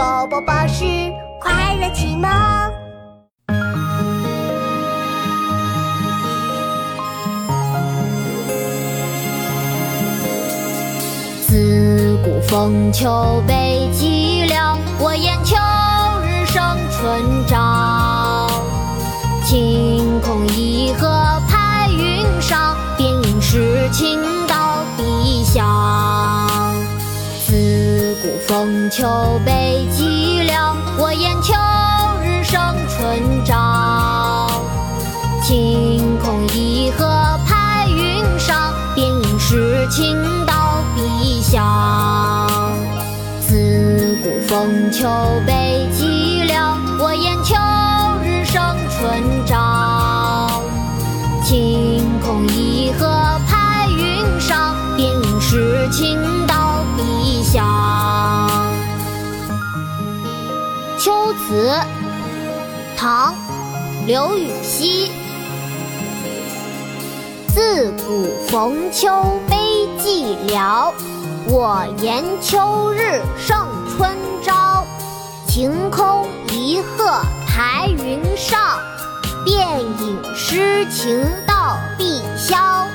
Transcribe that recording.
宝宝巴士快乐启蒙。自古逢秋悲寂寥，我言秋日胜春朝。晴空一鹤排云上，便应是青岛碧霄。风秋悲寂寥，我言秋日胜春朝。晴空一鹤排云上，便应是青岛碧霄。自古逢秋悲寂寥，我言秋日胜春朝。晴空一鹤排云上，便应是青词》唐·刘禹锡。自古逢秋悲寂寥，我言秋日胜春朝。晴空一鹤排云上，便引诗情到碧霄。